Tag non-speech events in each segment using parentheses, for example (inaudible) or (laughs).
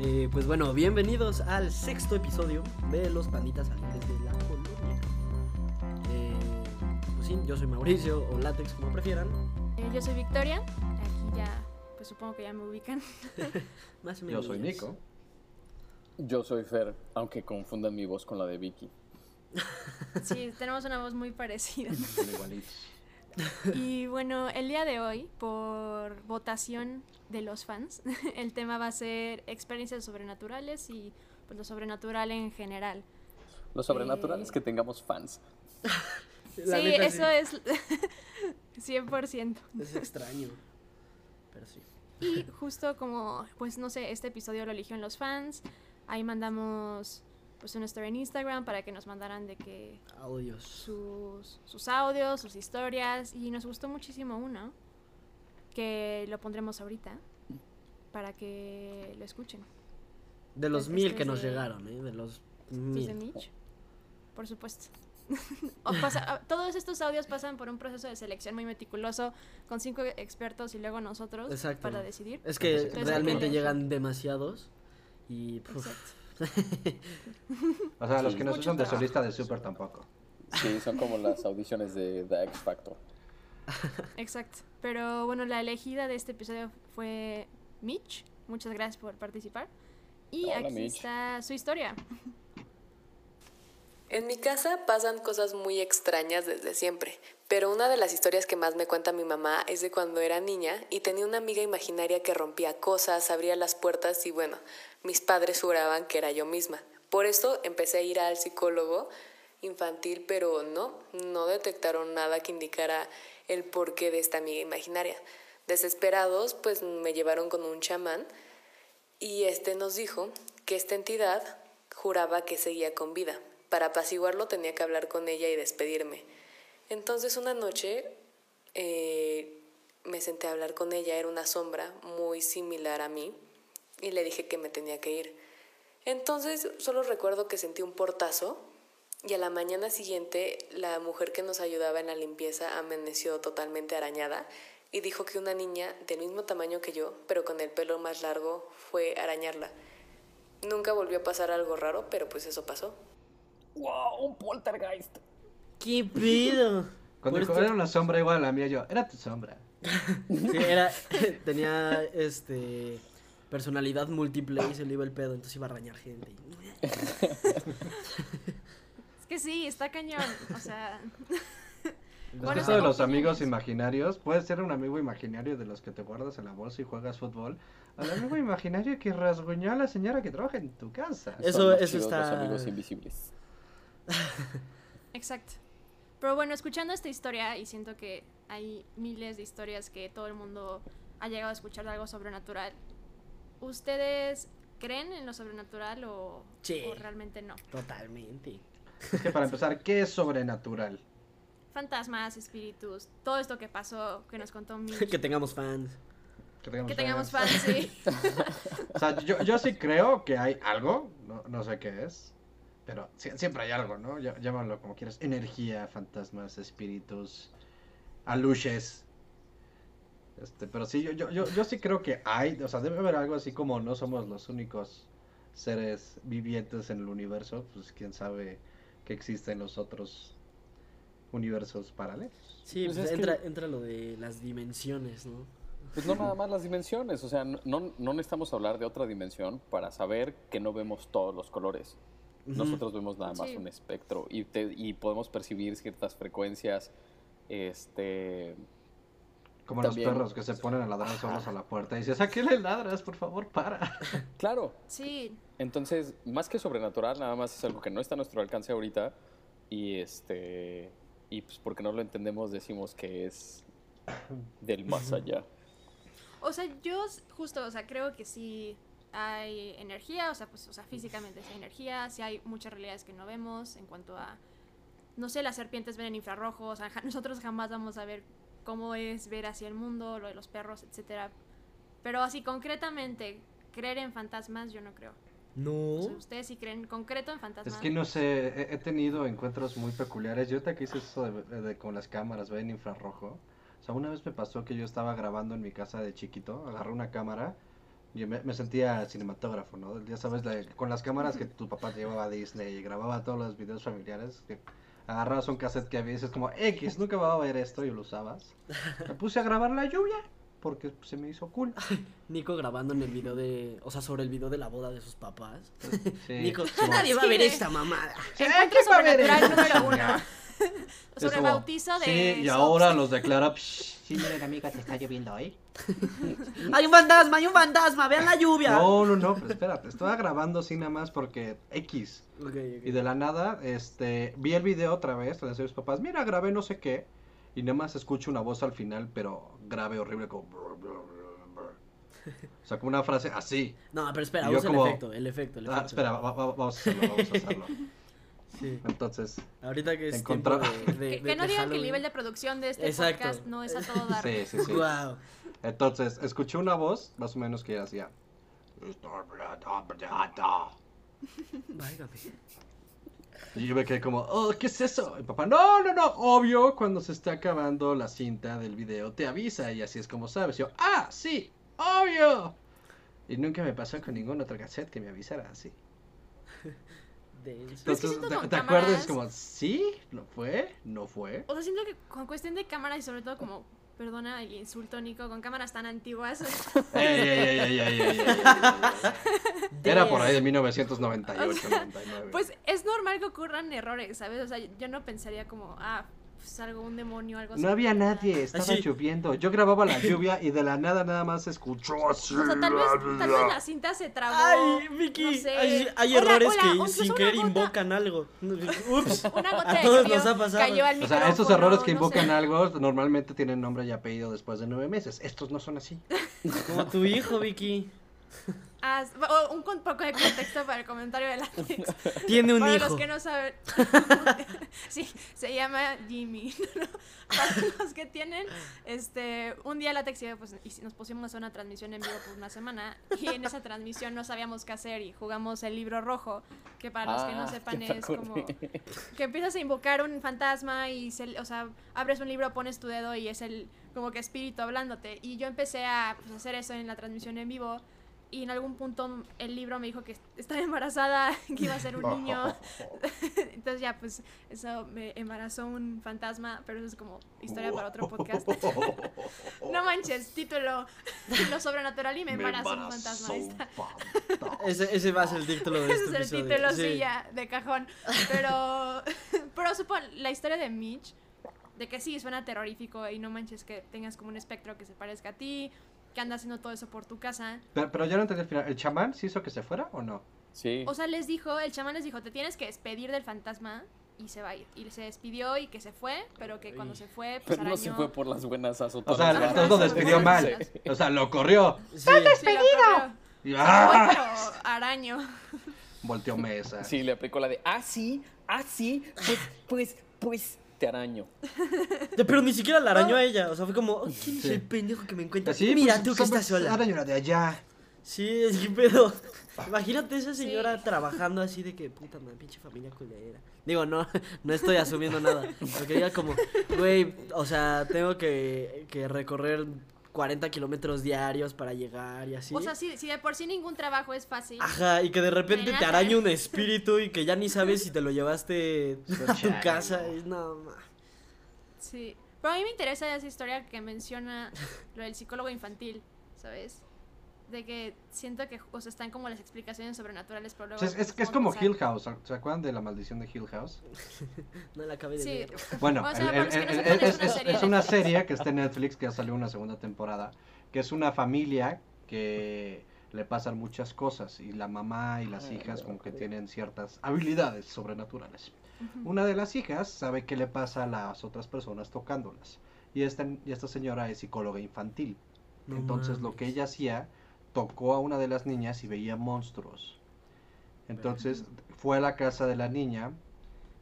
Eh, pues bueno, bienvenidos al sexto episodio de Los Panditas Alegres de la Colonia. Eh, pues sí, yo soy Mauricio o Látex, como prefieran. Eh, yo soy Victoria. Aquí ya, pues supongo que ya me ubican. (laughs) (laughs) Más o Yo menos. soy Nico. Yo soy Fer, aunque confundan mi voz con la de Vicky. Sí, tenemos una voz muy parecida. (laughs) Igualitos. (laughs) Y bueno, el día de hoy, por votación de los fans, (laughs) el tema va a ser experiencias sobrenaturales y pues, lo sobrenatural en general. Lo sobrenatural Eh. es que tengamos fans. (laughs) Sí, eso es 100%. Es extraño. Pero sí. Y justo como, pues no sé, este episodio lo eligieron los fans, ahí mandamos pues una story en Instagram para que nos mandaran de que Audios. sus, sus audios, sus historias y nos gustó muchísimo uno que lo pondremos ahorita para que lo escuchen. De los Este mil que nos de- llegaron, ¿eh? De los mil. de Mitch, por supuesto. (laughs) O pasa- ah, todos estos audios pasan por un proceso de selección muy meticuloso con cinco expertos y luego nosotros Exacto. para decidir. Es que Entonces, realmente llegan demasiados. Y. puf. Exacto. O sea, los que Mucho usan de solista de Super tampoco. Sí, son como las audiciones de The X Factor. Exacto. Pero bueno, la elegida de este episodio fue Mitch. Muchas gracias por participar. Y Hola, aquí Mitch. está su historia. En mi casa pasan cosas muy extrañas desde siempre, pero una de las historias que más me cuenta mi mamá es de cuando era niña y tenía una amiga imaginaria que rompía cosas, abría las puertas y bueno, mis padres juraban que era yo misma. Por eso empecé a ir al psicólogo infantil, pero no, no detectaron nada que indicara el porqué de esta amiga imaginaria. Desesperados, pues me llevaron con un chamán y este nos dijo que esta entidad juraba que seguía con vida. Para apaciguarlo tenía que hablar con ella y despedirme. Entonces una noche eh, me senté a hablar con ella, era una sombra muy similar a mí, y le dije que me tenía que ir. Entonces solo recuerdo que sentí un portazo y a la mañana siguiente la mujer que nos ayudaba en la limpieza amaneció totalmente arañada y dijo que una niña del mismo tamaño que yo, pero con el pelo más largo, fue a arañarla. Nunca volvió a pasar algo raro, pero pues eso pasó. ¡Wow! ¡Un poltergeist! ¿Qué pedo? Cuando esto- era una sombra igual a la mía, yo, era tu sombra. (laughs) Sí, era, (laughs) tenía este personalidad múltiple y se le iba el pedo, entonces iba a arañar gente. Es que sí, está cañón. O sea, Bueno, eso de los amigos imaginarios, puede ser un amigo imaginario de los que te guardas en la bolsa y juegas fútbol. Al amigo imaginario que rasguñó a la señora que trabaja en tu casa. Eso- eso está- Los amigos invisibles. (laughs) exacto. Pero bueno, escuchando esta historia, y siento que hay miles de historias que todo el mundo ha llegado a escuchar de algo sobrenatural. ¿Ustedes creen en lo sobrenatural o, Sí. o realmente no? Totalmente. Es que para empezar, ¿qué es sobrenatural? Fantasmas, espíritus, todo esto que pasó, que nos contó (laughs) Mitch. que tengamos fans. Que tengamos, Que tengamos fans. fans, sí. (laughs) O sea, yo, yo sí creo que hay algo, no, no sé qué es, pero siempre hay algo, ¿no? Llá- Llámalo como quieras. Energía, fantasmas, espíritus, aluches. Este, pero sí, yo, yo, yo, yo sí creo que hay, o sea, debe haber algo así como no somos los únicos seres vivientes en el universo, pues quién sabe que existen los otros universos paralelos. Sí, Pues pues que- entra, entra lo de las dimensiones, ¿no? Pues no nada más las dimensiones, o sea, no, no no necesitamos hablar de otra dimensión para saber que no vemos todos los colores. Nosotros vemos nada más Sí. un espectro y, te- y podemos percibir ciertas frecuencias, este... Como También. los perros que se ponen a ladrar solos a la puerta y dices, ¿a qué le ladras? Por favor, para. (laughs) Claro, Sí, Entonces, más que sobrenatural, nada más es algo que no está a nuestro alcance ahorita. Y este. Y pues porque no lo entendemos, decimos que es del más allá. O sea, yo justo, o sea, creo que sí hay energía, o sea, pues, o sea, físicamente sí hay energía, sí hay muchas realidades que no vemos en cuanto a, no sé, las serpientes ven en infrarrojos, o sea, nosotros jamás vamos a ver cómo es ver hacia el mundo, lo de los perros, etcétera. Pero así concretamente, creer en fantasmas, yo no creo. No. O sea, ustedes sí creen concreto en fantasmas. Es que no sé, he, he tenido encuentros muy peculiares. Yo ahorita que hice eso de, de- con las cámaras, ven infrarrojo. O sea, una vez me pasó que yo estaba grabando en mi casa de chiquito, agarré una cámara Y me, me sentía cinematógrafo, ¿no? Ya sabes, la- con las cámaras que tu papá te llevaba a Disney y grababa todos los videos familiares. Que agarrabas un cassette que había y dices como, X, nunca va a ver esto y lo usabas. (laughs) Me puse a grabar la lluvia porque se me hizo cool. Nico grabando en el video de. O sea, sobre el video de la boda de sus papás. Sí, (laughs) Nico, nadie va a ver esta mamada. (laughs) Sobre como, bautizo de. Sí, y ahora los declara. "Psh, Sí, miren, amiga, te está lloviendo hoy. ¡Hay un fantasma! ¡Hay un fantasma! ¡Vean la lluvia! No, no, no, pero espérate, estaba grabando así nada más porque X. Y de la nada, este, vi el video otra vez, le decía a mis papás, mira, grabé no sé qué. Y nada más escucho una voz al final, pero grave, horrible, como... brr, brr, brr, brr. (laughs) O sea, como una frase así. No, pero espera, usa como- el efecto, el efecto, el efecto. Ah, espera, va- va- vamos a hacerlo, vamos a hacerlo. (laughs) Sí. Entonces, Ahorita que es Encontró- de, de- Que, de- que no digan que el nivel de producción de este Exacto. podcast no es a todo dar. sí, sí, sí. Guau. Entonces, escuché una voz, más o menos que hacía... (laughs) Válgame. Y yo me quedé como, oh, ¿qué es eso? Y papá, no, no, no, obvio, cuando se está acabando la cinta del video te avisa y así es como sabes. Yo, ah, sí, obvio. Y nunca me pasó con ningún otro cassette que me avisara así. (laughs) Pero es que Entonces, ¿te, te acuerdas? cámaras- Como, sí, no fue, no fue. O sea, siento que con cuestión de cámaras y sobre todo como, Perdona el insulto, Nico, con cámaras tan antiguas. (laughs) Era por ahí de 1998. O sea, 99. Pues es normal que ocurran errores, ¿sabes? O sea, yo no pensaría como, ah, pues algo, un demonio, algo así. no había nadie, estaba Así. lloviendo. Yo grababa la (laughs) lluvia y de la nada nada más se escuchó así. O sea, tal vez, tal vez la cinta se trabó. Ay, Vicky, no sé. hay, hay Hola, errores hola, que sin querer gota- invocan algo. Ups. (laughs) Una gota A todos nos ha pasado. cayó al O sea, estos micrófono, errores que no invocan sé. algo normalmente tienen nombre y apellido después de nueve meses. Estos no son así. Como tu hijo, Vicky. (laughs) Ah, o un poco de contexto para el comentario de látex. (laughs) Tiene un Para hijo. los que no saben, (laughs) sí, se llama Jimmy. (laughs) ¿no? Para los que tienen, este, un día Látex y pues, y nos pusimos a hacer una transmisión en vivo por una semana y en esa transmisión no sabíamos qué hacer y jugamos el libro rojo, que para los que no Ah, sepan es como que empiezas a invocar un fantasma y, se, o sea, abres un libro, pones tu dedo y es el como que espíritu hablándote. Y yo empecé a pues, hacer eso en la transmisión en vivo y en algún punto el libro me dijo que estaba embarazada, (laughs) que iba a ser un niño. (laughs) Entonces ya, pues eso me embarazó un fantasma, pero eso es como historia para otro podcast. (laughs) No manches, título, lo sobrenatural y me embarazó un fantasma. Ahí está. Ese, ese va a ser el título de Ese este es el episodio. título, sí, ya, de cajón. Pero, pero supongo, la historia de Mitch, de que sí, suena terrorífico y no manches que tengas como un espectro que se parezca a ti, que anda haciendo todo eso por tu casa. Pero, pero ya no entendí al final. ¿El chamán sí hizo que se fuera o no? Sí. O sea, les dijo, el chamán les dijo, te tienes que despedir del fantasma y se va a ir. Y se despidió y que se fue, pero que cuando se fue, pues Pero no se fue por las buenas O azotadas. sea, Ajá, entonces lo sí, despidió sí, mal. sí. O sea, lo corrió. Sí. Sí, lo corrió. Y Se ¡ah! fue, pero araño. Volteó mesa. Sí, le aplicó la de, ah, sí, ah, sí, pues, pues, pues, te araño. Pero ni siquiera la arañó a ella. O sea, fue como, "Oh, ¿quién es Sí. el pendejo que me encuentra? Así, Mira, pues, tú que estás sola. Ahora yo de allá. Sí, es que pedo. (laughs) Imagínate esa señora Sí. trabajando así de que, puta madre, pinche familia culera. Digo, no, (laughs) no estoy asumiendo nada. Porque ella como, güey, o sea, tengo que, que recorrer 40 kilómetros diarios para llegar y así. O sea, si, si de por sí ningún trabajo es fácil. Ajá, y que de repente te araña un (laughs) espíritu y que ya ni sabes si te lo llevaste a tu casa. no. Es, no, ma. Sí. Pero a mí me interesa esa historia que menciona lo del psicólogo infantil, ¿sabes? De que siento que, o sea, están como las explicaciones sobrenaturales, pero O luego... sea, es, es que es como pensar- Hill House. ¿Se acuerdan de la maldición de Hill House? (laughs) No la acabé de Sí. ver. (laughs) Bueno, O sea, el- el- no el- sepan, es, es una es- serie es una serie que está en Netflix que ya salió una segunda temporada, que es una familia que le pasan muchas cosas y la mamá y las hijas como que tienen ciertas habilidades sobrenaturales. Una de las hijas sabe qué le pasa a las otras personas tocándolas y esta, y esta señora es psicóloga infantil. No Entonces lo que mames. ella hacía, tocó a una de las niñas y veía monstruos. Entonces fue a la casa de la niña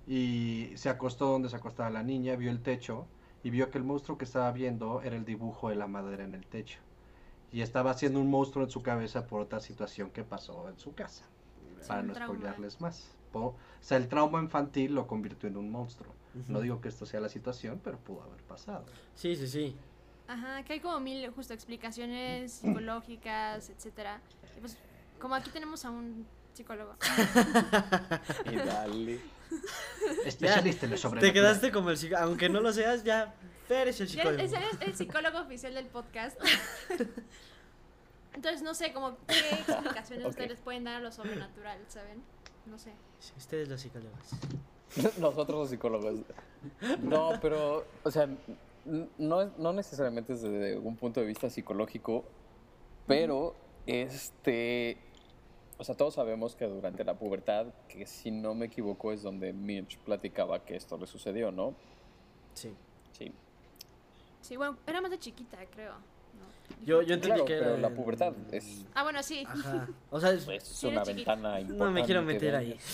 y se acostó donde se acostaba la niña, vio el techo y vio que el monstruo que estaba viendo era el dibujo de la madera en el techo. Y estaba haciendo un monstruo en su cabeza por otra situación que pasó en su casa. Sí, para no trauma. spoilearles más. Po- O sea, el trauma infantil lo convirtió en un monstruo. No digo que esto sea la situación, pero pudo haber pasado. Sí, sí, sí. Ajá, que hay como mil justo explicaciones (clears throat) psicológicas, etcétera. Y pues como aquí tenemos a un psicólogo. (laughs) Y dale. (laughs) Especialista en lo Te quedaste como el psicólogo. Aunque no lo seas, ya. Eres el psicólogo. eres, eres el psicólogo oficial del podcast. (laughs) Entonces no sé, como qué explicaciones ustedes pueden dar a lo sobrenatural, ¿saben? No sé. Sí, Ustedes los psicólogos. Nosotros los psicólogos. No, pero, o sea, no, es- no necesariamente desde un punto de vista psicológico, pero, este, o sea, todos sabemos que durante la pubertad, que si no me equivoco es donde Mitch platicaba que esto le sucedió, ¿no? Sí. Sí. Sí, bueno, era más de chiquita, creo. ¿no? Yo, yo entendí Claro, que era. pero la pubertad es, Ah, bueno, sí. Ajá. (laughs) O sea, es- es Sí, una ventana importante. no me quiero meter ahí. (laughs)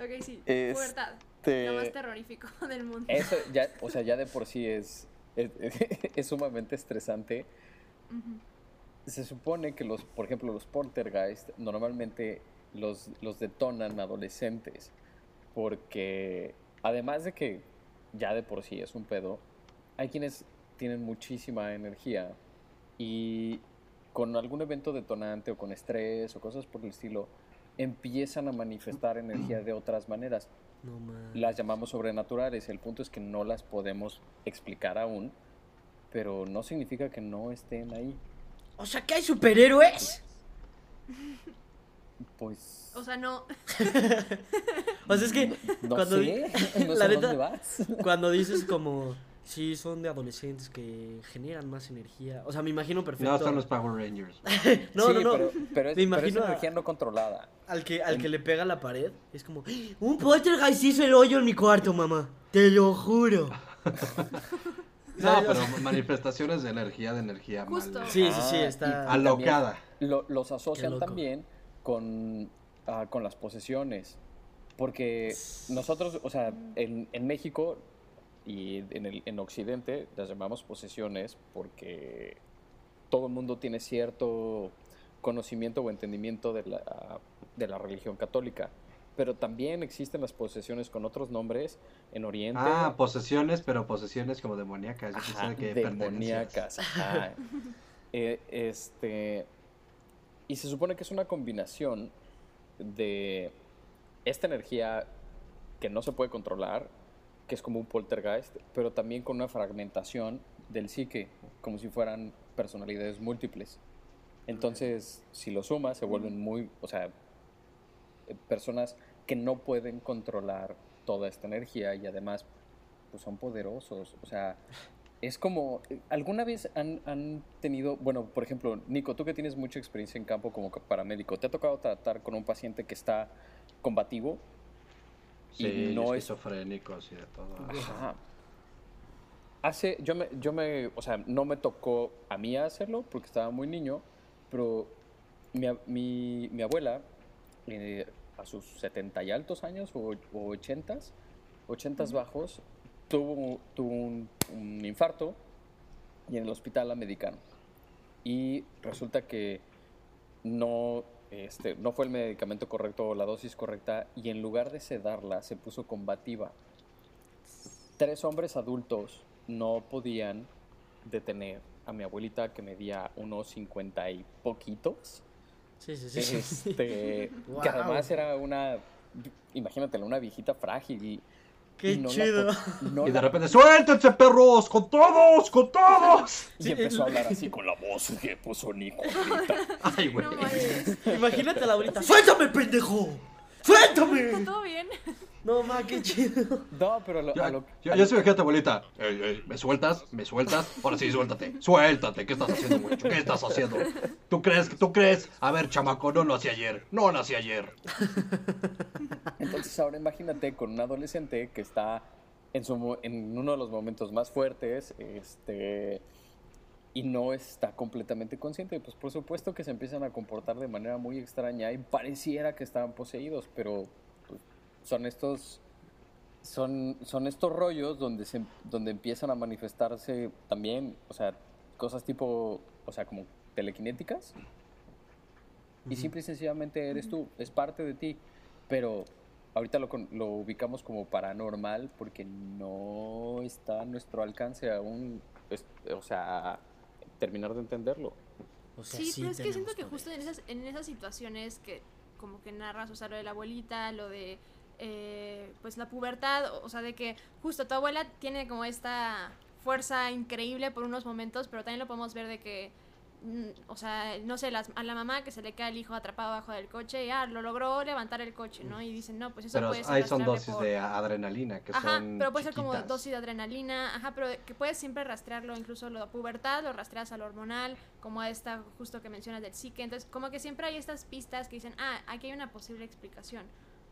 Ok, sí. Este- Pubertad. Lo más terrorífico (laughs) del mundo. Eso ya, o sea, ya de por sí es, es, (laughs) es sumamente estresante. Ujú. Se supone que los, por ejemplo, los poltergeist normalmente los, los detonan adolescentes porque además de que ya de por sí es un pedo, hay quienes tienen muchísima energía y con algún evento detonante o con estrés o cosas por el estilo empiezan a manifestar energía de otras maneras. No. Las llamamos sobrenaturales, el punto es que no las podemos explicar aún, pero no significa que no estén ahí. O sea, que hay superhéroes. Pues O sea, no. (laughs) O sea, es que no cuando, sé, di- (laughs) no la sé neta, dónde vas. cuando dices como sí son de adolescentes que generan más energía. O sea, me imagino perfecto. No, son los Power Rangers. (laughs) No, Sí, no, no. Pero, pero es, Me pero es imagino a- energía no controlada. Al que al que le pega la pared es como un poltergeist hizo el hoyo en mi cuarto, mamá. Te lo juro. (laughs) No, pero manifestaciones de energía, de energía Justo. mal. Sí, sí, sí, Ah, está Alocada. Lo- los asocian también con, ah, con las posesiones. Porque nosotros, o sea, en, en México y en, el, en Occidente las llamamos posesiones porque todo el mundo tiene cierto conocimiento o entendimiento de la, de la religión católica. Pero también existen las posesiones con otros nombres en Oriente. Ah, posesiones, pero posesiones como demoníacas. Yo Ajá, pensé que demoníacas. ajá. (laughs) Eh, este. Y se supone que es una combinación de esta energía que no se puede controlar, que es como un poltergeist, pero también con una fragmentación del psique, como si fueran personalidades múltiples. Entonces, si lo sumas, se vuelven muy, o sea, eh, personas que no pueden controlar toda esta energía y además pues son poderosos. O sea, es como, ¿alguna vez han, han tenido, bueno, por ejemplo, Nico, tú que tienes mucha experiencia en campo como paramédico, ¿te ha tocado tratar con un paciente que está combativo? Sí, Y no es- esquizofrénicos y de todo. Ajá. Hace, yo me, yo me, o sea, no me tocó a mí hacerlo porque estaba muy niño, pero mi, mi, mi abuela, eh, a sus 70 y altos años o, o 80, 80 bajos, tuvo, tuvo un, un infarto y en el hospital la medicaron. Y resulta que no, este, no fue el medicamento correcto o la dosis correcta y en lugar de sedarla se puso combativa. Tres hombres adultos no podían detener a mi abuelita que medía unos 50 y poquitos. Sí, sí, sí. sí. Este, (laughs) que Wow. además era una, imagínatela, una viejita frágil y... Qué y no la chido. no Y de la- repente, ¡suéltense, perros! ¡Con todos! ¡Con todos! (laughs) y empezó a hablar así con la voz que puso Nico ahorita. Ay, güey. No. Imagínate la abuelita. ¡Suéltame, pendejo! ¡Suéltame! ¿Está todo bien? No, ma, qué chido. (laughs) No, pero a lo, Yo, a lo- yo, a yo lo- a tu abuelita. Ey, ey, ¿Me sueltas? ¿Me sueltas? Ahora sí, suéltate. Suéltate. ¿Qué estás haciendo, muchacho? ¿Qué estás haciendo? ¿Tú crees? ¿Tú crees? A ver, chamaco, no lo hacía ayer. No lo hacía ayer. (laughs) Entonces ahora imagínate con un adolescente que está en, su, en uno de los momentos más fuertes este, y no está completamente consciente. Pues por supuesto que se empiezan a comportar de manera muy extraña y pareciera que estaban poseídos, pero son estos... Son, son estos rollos donde, se, donde empiezan a manifestarse también, o sea, cosas tipo, o sea, como telequinéticas. Y simple y sencillamente eres tú, es parte de ti. Pero ahorita lo, lo ubicamos como paranormal porque no está a nuestro alcance aún, es- o sea, terminar de entenderlo. O sea, Sí, pero es que siento que justo en esas, en esas situaciones que como que narras, o sea, lo de la abuelita, lo de eh, pues la pubertad, o, o sea, de que justo tu abuela tiene como esta fuerza increíble por unos momentos, pero también lo podemos ver de que, mm, o sea, no sé, las- a la mamá que se le queda el hijo atrapado abajo del coche y ah, lo logró levantar el coche, ¿no? Y dicen, no, pues eso Pero puede ser ahí son dosis por- de adrenalina que Ajá, son pero puede ser como dosis de adrenalina, ajá, pero que puedes siempre rastrearlo, incluso lo de pubertad, lo rastreas al hormonal, como a esta justo que mencionas del psique, entonces como que siempre hay estas pistas que dicen, ah, aquí hay una posible explicación,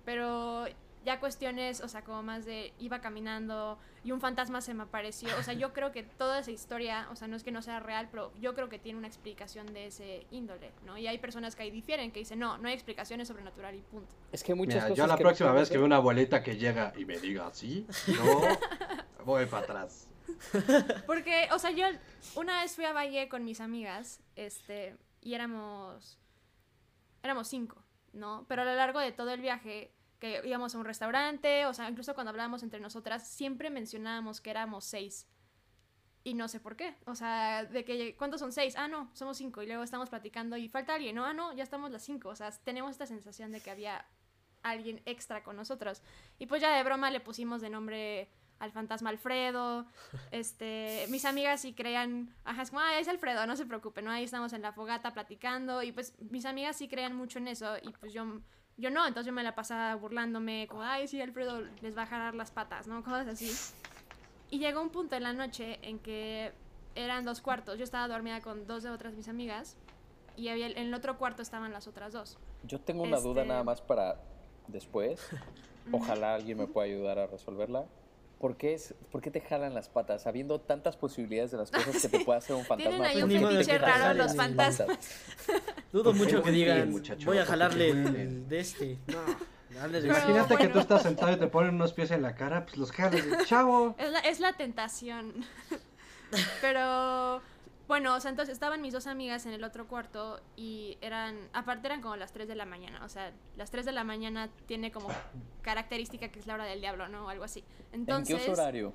pero ya cuestiones, o sea, como más de iba caminando y un fantasma se me apareció, o sea, yo creo que toda esa historia, o sea, no es que no sea real, pero yo creo que tiene una explicación de ese índole, ¿no? Y hay personas que ahí difieren, que dicen, no, no hay explicaciones sobrenatural y punto. Es que muchas Mira, cosas yo la que próxima vez que veo una abuelita que llega y me diga así, yo (laughs) voy para atrás. Porque, o sea, yo una vez fui a Valle con mis amigas, este, y éramos, éramos cinco, ¿no? Pero a lo largo de todo el viaje, que íbamos a un restaurante, o sea, incluso cuando hablábamos entre nosotras, siempre mencionábamos que éramos seis. Y no sé por qué. O sea, de que, ¿cuántos son seis? Ah, no, somos cinco. Y luego estamos platicando y falta alguien, ¿no? Ah, no, ya estamos las cinco. O sea, tenemos esta sensación de que había alguien extra con nosotros. Y pues ya de broma le pusimos de nombre al fantasma Alfredo. (laughs) Este, mis amigas sí crean, ajá, es como, ah, es Alfredo, no se preocupen, ¿no? Ahí estamos en la fogata platicando y pues mis amigas sí crean mucho en eso y pues yo, yo no, entonces yo me la pasaba burlándome, como, ay, sí, Alfredo les va a jalar las patas, ¿no? Cosas así. Y llegó un punto en la noche en que eran dos cuartos, yo estaba dormida con dos de otras mis amigas y había, en el otro cuarto estaban las otras dos. Yo tengo una duda Este- nada más para después. (laughs) Ojalá alguien me pueda ayudar a resolverla. ¿Por qué, es, ¿Por qué te jalan las patas? Habiendo tantas posibilidades de las cosas que te puede hacer un fantasma. Tienen ahí Pues un fetiche raro los fantasmas. (laughs) Dudo ¿Por qué mucho que digan, muchacho? voy a ¿Por qué jalarle el de este. (laughs) No, dale Pero Imagínate que tú estás sentado y te ponen unos pies en la cara, pues los jalas, chavo. Es la, es la tentación. (laughs) Pero bueno, o sea, entonces estaban mis dos amigas en el otro cuarto y eran, aparte eran como las 3 de la mañana, o sea, las 3 de la mañana tiene como característica que es la hora del diablo, ¿no? O algo así. Entonces, ¿En qué uso horario?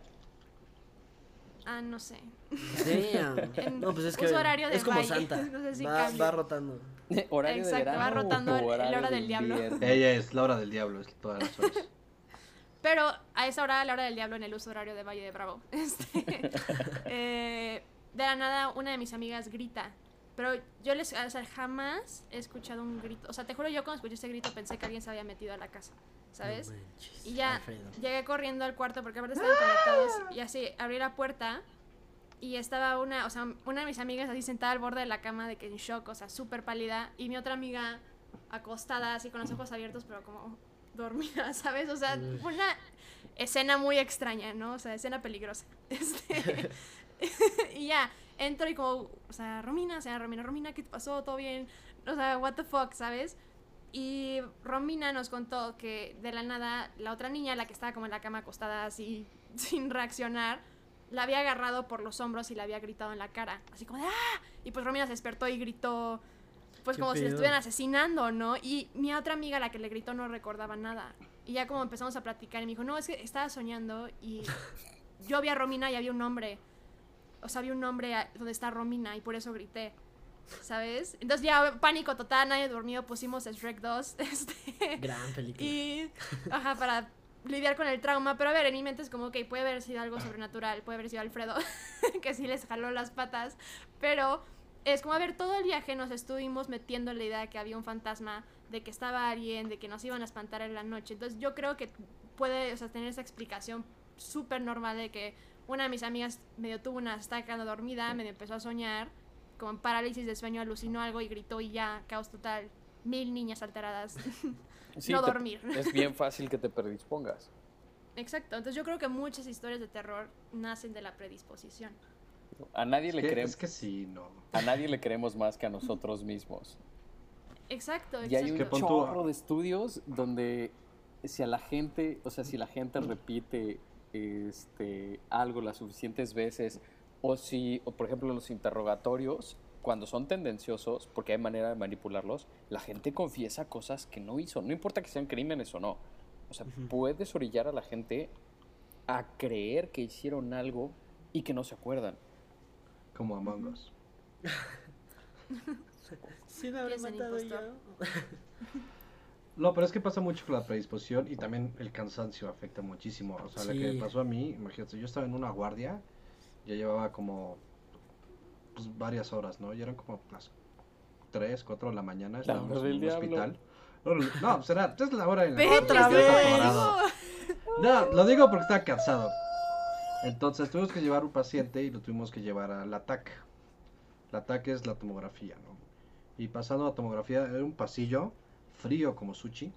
Ah, no sé. Damn. (laughs) En No, pues es que uso horario de es como Valle. Santa. (laughs) No sé si va, va rotando. (laughs) ¿Horario Exacto, de va verano rotando o el- el horario hora de del diablo. Ella es la hora del diablo, es todas las horas. Pero a esa hora, a la hora del diablo, en el uso horario de Valle de Bravo, este, eh, de la nada una de mis amigas grita. Pero yo les, o sea, jamás he escuchado un grito. O sea, te juro, yo cuando escuché ese grito pensé que alguien se había metido a la casa, ¿sabes? No manches, y ya Alfredo. llegué corriendo al cuarto porque aparte estaban conectados y así abrí la puerta y estaba una, o sea, una de mis amigas así sentada al borde de la cama de que en shock, o sea, súper pálida y mi otra amiga acostada así con los ojos abiertos pero como dormida, (laughs) ¿sabes? O sea, una escena muy extraña, ¿no? O sea, escena peligrosa. (laughs) Este, (laughs) y ya, entro y como, o sea, Romina, o sea, Romina, Romina, ¿qué te pasó? ¿Todo bien? O sea, what the fuck, ¿sabes? Y Romina nos contó que de la nada la otra niña, la que estaba como en la cama acostada así, (laughs) sin reaccionar, la había agarrado por los hombros y la había gritado en la cara, así como de ¡ah! Y pues Romina se despertó y gritó, pues ¿Qué como si le estuvieran asesinando, ¿no? Y mi otra amiga, la que le gritó, no recordaba nada. Y ya como empezamos a platicar, y me dijo, no, es que estaba soñando y (laughs) yo vi a Romina y había un nombre. O sea, había un nombre donde está Romina y por eso grité. ¿Sabes? Entonces ya pánico total, nadie dormido, pusimos Shrek 2. (laughs) Este, Gran película. y, ajá, para lidiar con el trauma. Pero a ver, en mi mente es como, ok, puede haber sido algo sobrenatural, puede haber sido Alfredo, (laughs) que sí les jaló las patas. Pero es como, a ver, todo el viaje nos estuvimos metiendo en la idea de que había un fantasma, de que estaba alguien, de que nos iban a espantar en la noche. Entonces yo creo que puede, o sea, tener esa explicación súper normal de que una de mis amigas medio tuvo una, estaba quedando dormida, medio empezó a soñar, como en parálisis de sueño, alucinó algo y gritó y ya, caos total. Mil niñas alteradas. (laughs) Sí, no te- dormir. Es bien (laughs) fácil que te predispongas. Exacto, entonces yo creo que muchas historias de terror nacen de la predisposición. A nadie Es le creemos, es que sí, no. a nadie le queremos más que a nosotros mismos. Exacto, Y hay exacto. un chorro de estudios donde si a la gente, o sea, si la gente repite este algo las suficientes veces o si, o por ejemplo, en los interrogatorios cuando son tendenciosos, porque hay manera de manipularlos, la gente confiesa cosas que no hizo, no importa que sean crímenes o no. O sea, puedes orillar a la gente a creer que hicieron algo y que no se acuerdan. Como Among Us. (laughs) Sí, me habré ¿Quién es el matado yo. (laughs) No, pero es que pasa mucho con la predisposición y también el cansancio afecta muchísimo. O sea, lo que Sí. pasó a mí, imagínate, yo estaba en una guardia, ya llevaba como pues, varias horas, ¿no? Y eran como las 3, 4 de la mañana, estábamos en un diablo. hospital. Órale, No, pues era, es la hora en la Otra vez. No, lo digo porque estaba cansado. Entonces tuvimos que llevar un paciente y lo tuvimos que llevar a la TAC. La TAC es la tomografía, ¿no? Y pasando a tomografía, era un pasillo frío como sushi.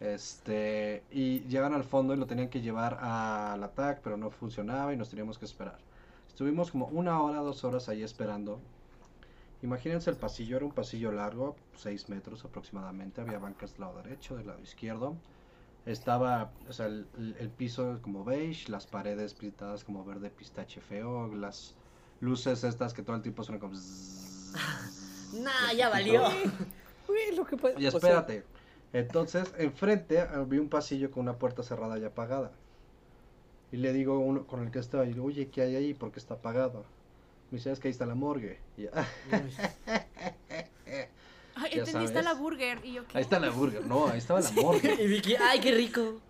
Este, y llegan al fondo y lo tenían que llevar a la TAC, pero no funcionaba y nos teníamos que esperar. Estuvimos como una hora, dos horas ahí esperando. Imagínense el pasillo, era un pasillo largo, 6 metros aproximadamente. Había bancas del lado derecho, del lado izquierdo. Estaba, o sea, el, piso como beige, las paredes pintadas como verde pistache feo, las luces estas que todo el tiempo suenan como... (laughs) Nah, (laughs) ya valió. (laughs) Güey, lo que pasa. Y espérate. Entonces, enfrente eh, vi un pasillo con una puerta cerrada y apagada. Y le digo a uno con el que estaba, y digo, oye, ¿qué hay ahí? ¿Por qué está apagado? Me dice, es que ahí está la morgue. Y yo, "Ah, (laughs) Ay, Ya entendí, está la burger. Y yo, ¿qué? ahí está la burger. No, ahí estaba la (laughs) morgue. Y Vicky, ay, qué rico.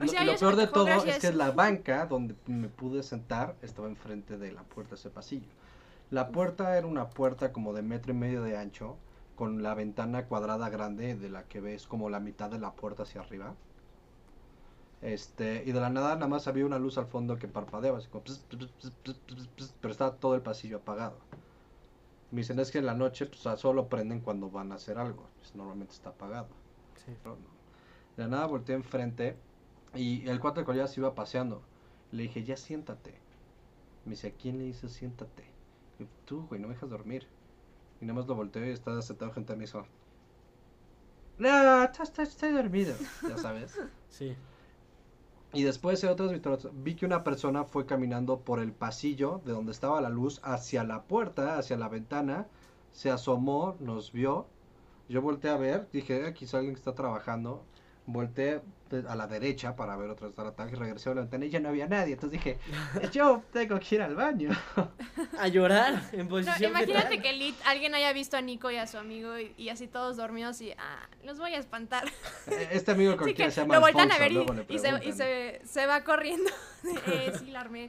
O sea, Lo- ya peor de todo es que la banca donde me pude sentar estaba enfrente de la puerta de ese pasillo. La puerta era una puerta como de metro y medio de ancho, con la ventana cuadrada grande de la que ves como la mitad de la puerta hacia arriba. Este, y de la nada nada más había una luz al fondo que parpadeaba, así como pss, pss, pss, pss, pss, pss, pero estaba todo el pasillo apagado. Me dicen es que en la noche pues, solo prenden cuando van a hacer algo, pues, normalmente está apagado. Sí. Pero no. De la nada volteé enfrente y el cuate de collar se iba paseando. Le dije, ya siéntate. Me dice, ¿a quién le dices siéntate? Y tú, güey, no me dejas dormir. Y nada más lo volteo y está sentado gente a mí hizo. No, estoy dormido. Ya sabes. Sí. Y después de otras vi que una persona fue caminando por el pasillo de donde estaba la luz hacia la puerta, hacia la ventana, se asomó, nos vio. Yo volteé a ver, dije, "Ah, quizá alguien que está trabajando. Volteé de- a la derecha para ver otra vez el ataque, regresé a la ventana y ya no había nadie. Entonces dije, yo tengo que ir al baño. (laughs) A llorar en No, posición imagínate fetal. que Lit, alguien haya visto a Nico y a su amigo y, y así todos dormidos y ah, los voy a espantar. Este amigo (laughs) con quien que se llama lo a ver y, y se, y preguntan. se, se va corriendo. (laughs) eh, sí, la armé.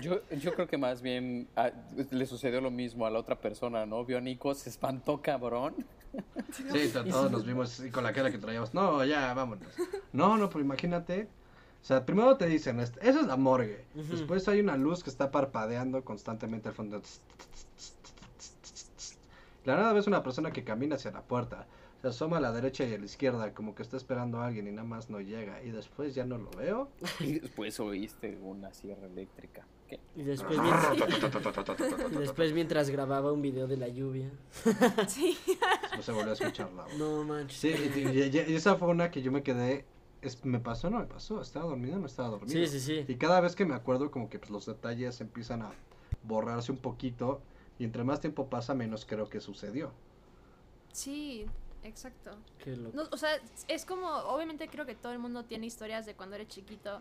Yo, yo creo que más bien ah, le sucedió lo mismo a la otra persona, ¿no? Vio a Nico, se espantó cabrón. Sí, to- todos nos vimos con la cara que traíamos. No, ya, vámonos. No, no, pero imagínate. O sea, primero te dicen, "Est- eso es la morgue. Después hay una luz que está parpadeando constantemente al fondo. La nada ves una persona que camina hacia la puerta. Se asoma a la derecha y a la izquierda, como que está esperando a alguien y nada más no llega. Y después ya no lo veo. (laughs) Y después oíste una sierra eléctrica. Y después, mientras, (laughs) y después mientras grababa un video de la lluvia. (laughs) Sí. No se volvió a escuchar la voz. No manches. Sí, y, y- y- y esa fue una que yo me quedé. es- ¿Me pasó o no me pasó? ¿Estaba dormido o no estaba dormido? Sí, sí, sí. Y cada vez que me acuerdo, como que pues, los detalles empiezan a borrarse un poquito. Y entre más tiempo pasa, menos creo que sucedió. Sí, exacto. Qué loco. No, o sea, es como, obviamente creo que todo el mundo tiene historias de cuando eres chiquito,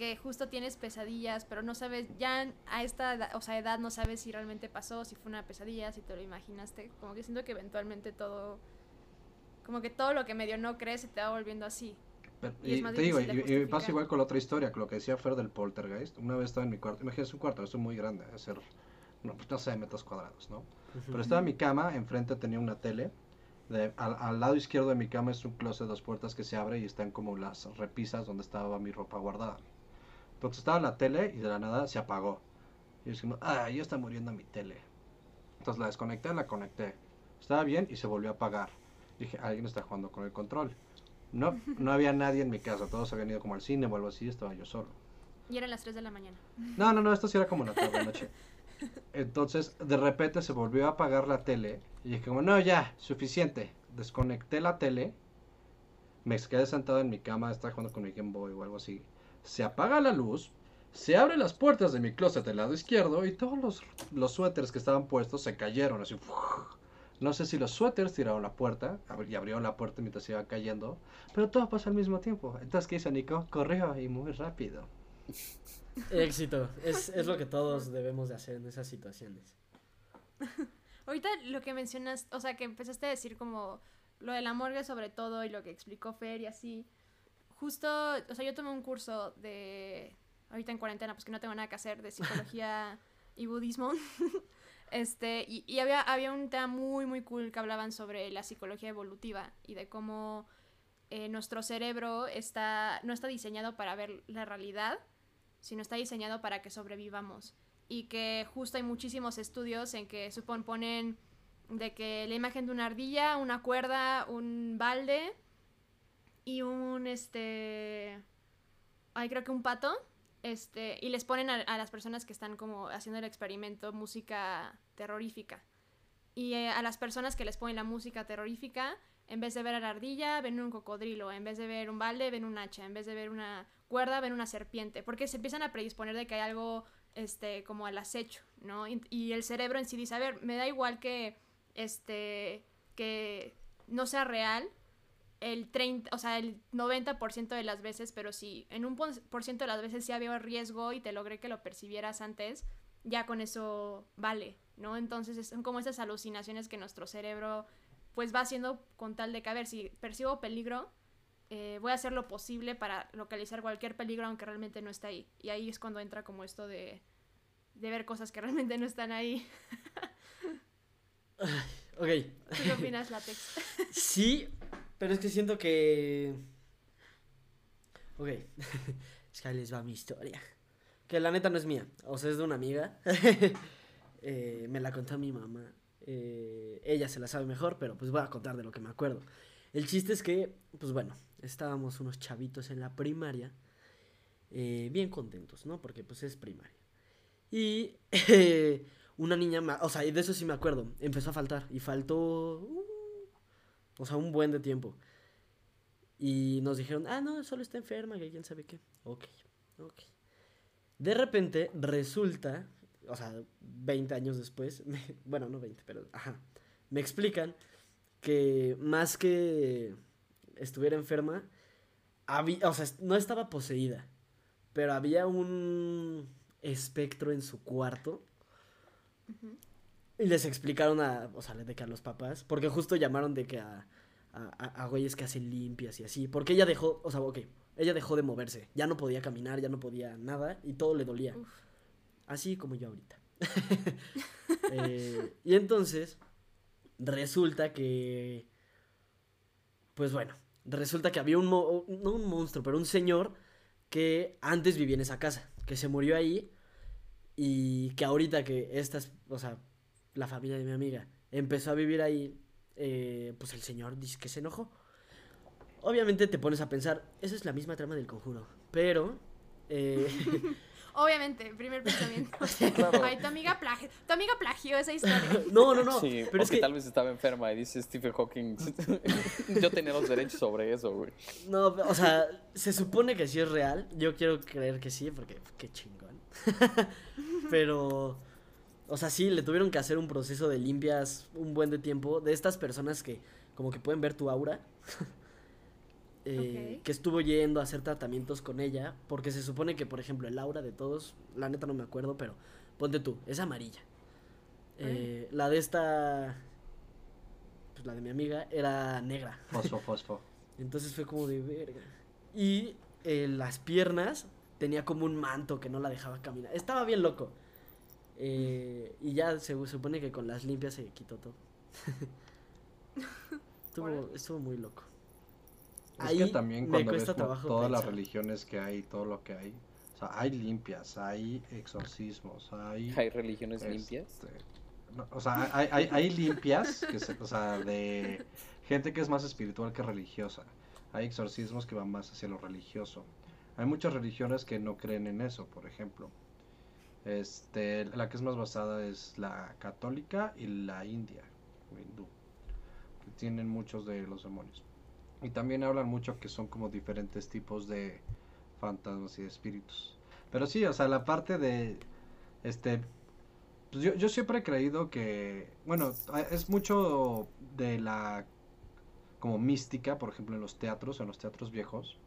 que justo tienes pesadillas, pero no sabes, ya a esta edad, o sea, edad no sabes si realmente pasó, si fue una pesadilla, si te lo imaginaste. Como que siento que eventualmente todo, como que todo lo que medio no crees se te va volviendo así. Pero- Y es y más te digo, y, y pasa igual con la otra historia, con lo que decía Fer del poltergeist. Una vez estaba en mi cuarto, imagínense un cuarto, esto es muy grande, es ser, no, pues no sé, metros cuadrados, ¿no? Pero estaba en mi cama, enfrente tenía una tele. de- al, al lado izquierdo de mi cama es un closet de dos puertas que se abre y están como las repisas donde estaba mi ropa guardada. Entonces estaba la tele y de la nada se apagó. Y yo como, ah, ya está muriendo mi tele. Entonces la desconecté, la conecté. Estaba bien y se volvió a apagar. Dije, alguien está jugando con el control. No, (laughs) no había nadie en mi casa, todos habían ido como al cine o algo así, estaba yo solo. Y eran las 3 de la mañana. No, no, no, esto sí era como la tarde noche. Entonces, de repente se volvió a apagar la tele. Y dije, como, no, ya, suficiente. Desconecté la tele. Me quedé sentado en mi cama, estaba jugando con mi Game Boy o algo así. Se apaga la luz. Se abren las puertas de mi closet del lado izquierdo. Y todos los, los suéteres que estaban puestos se cayeron así. No sé si los suéteres tiraron la puerta y abrieron la puerta mientras iba cayendo, pero todo pasó al mismo tiempo. Entonces, ¿qué hizo Nico? Corrió y muy rápido. Éxito. Es, es lo que todos debemos de hacer en esas situaciones. (laughs) Ahorita lo que mencionas, o sea, que empezaste a decir como lo de la morgue sobre todo y lo que explicó Fer y así. Justo, o sea, yo tomé un curso de, ahorita en cuarentena, pues que no tengo nada que hacer, de psicología (laughs) y budismo. (laughs) Este, y, y había, había un tema muy, muy cool que hablaban sobre la psicología evolutiva y de cómo eh, nuestro cerebro está, no está diseñado para ver la realidad, sino está diseñado para que sobrevivamos. Y que justo hay muchísimos estudios en que supon ponen de que la imagen de una ardilla, una cuerda, un balde y un este. Ay, creo que un pato. Este. Y les ponen a, a las personas que están como haciendo el experimento música terrorífica. Y eh, a las personas que les ponen la música terrorífica, en vez de ver a la ardilla, ven un cocodrilo. En vez de ver un balde, ven un hacha. En vez de ver una cuerda, ven una serpiente. Porque se empiezan a predisponer de que hay algo este, como al acecho, ¿no? Y, el cerebro en sí dice, a ver, me da igual que, este, que no sea real el 30, o sea, el 90% de las veces, pero si en un por ciento de las veces sí había riesgo y te logré que lo percibieras antes, ya con eso vale, ¿no? Entonces es- son como esas alucinaciones que nuestro cerebro pues va haciendo con tal de que, a ver, si percibo peligro, eh, voy a hacer lo posible para localizar cualquier peligro aunque realmente no está ahí. Y ahí es cuando entra como esto de, de ver cosas que (laughs) realmente no están ahí. (laughs) Ok. ¿Tú qué opinas, Látex? (laughs) Sí, pero es que siento que. Ok. (laughs) es que ahí les va mi historia. Que la neta no es mía. O sea, es de una amiga. (laughs) Eh, me la contó mi mamá. Eh, ella se la sabe mejor, pero pues voy a contar de lo que me acuerdo. El chiste es que, pues bueno, estábamos unos chavitos en la primaria. eh, bien contentos, ¿no? Porque pues es primaria. Y (laughs) una niña, o sea, de eso sí me acuerdo, empezó a faltar. Y faltó, o sea, un buen de tiempo. Y nos dijeron, ah, no, solo está enferma, que quién sabe qué. Ok, ok. De repente resulta, o sea, 20 años después, (laughs) bueno, no 20, pero, ajá, me explican que más que estuviera enferma, había, o sea, no estaba poseída, pero había un espectro en su cuarto. Ujú. Y les explicaron a, o sea, de que a los papás, porque justo llamaron de que a, a, a- güeyes que hacen limpias y así, porque ella dejó, o sea, ok, ella dejó de moverse, ya no podía caminar, ya no podía nada y todo le dolía, Uf. así como yo ahorita. (laughs) Eh, y entonces, resulta que, pues bueno, resulta que había un, mo- no un monstruo, pero un señor que antes vivía en esa casa, que se murió ahí y que ahorita que estas, o sea, la familia de mi amiga empezó a vivir ahí, eh, pues el señor dice que se enojó. Obviamente te pones a pensar, esa es la misma trama del conjuro, pero... eh, (laughs) Obviamente, primer pensamiento. (laughs) Claro. Ay, tu amiga plagió, tu amiga plagió esa historia. (laughs) no, no, no, sí, pero es que, que... tal vez estaba enferma y dice Stephen Hawking. Yo tenía los derechos sobre eso, güey. No, o sea, se supone que sí es real. Yo quiero creer que sí, porque qué chingón. Pero, o sea, sí, le tuvieron que hacer un proceso de limpias un buen de tiempo de estas personas que como que pueden ver tu aura. (laughs) Eh. Que estuvo yendo a hacer tratamientos con ella, porque se supone que, por ejemplo, el aura de todos, la neta no me acuerdo, pero ponte tú, es amarilla. Eh, la de esta, pues la de mi amiga, era negra. (laughs) Fosfo, fosfo. Entonces fue como de verga. Y eh, las piernas tenía como un manto que no la dejaba caminar. Estaba bien loco. Eh, y ya se supone que con las limpias se quitó todo. (laughs) estuvo, estuvo muy loco. Es Ahí que también me cuando cuesta ves todas las religiones que hay, todo lo que hay. O sea, hay limpias, hay exorcismos, hay... Hay religiones este, limpias. no, o sea, hay, hay, hay limpias, que se- o sea, de gente que es más espiritual que religiosa. Hay exorcismos que van más hacia lo religioso. Hay muchas religiones que no creen en eso, por ejemplo. Este, la que es más basada es la católica y la india, hindú, que tienen muchos de los demonios. Y también hablan mucho que son como diferentes tipos de fantasmas y de espíritus. Pero sí, o sea, la parte de este Pues yo, yo siempre he creído que, bueno, es mucho de la como mística, por ejemplo, en los teatros, en los teatros viejos.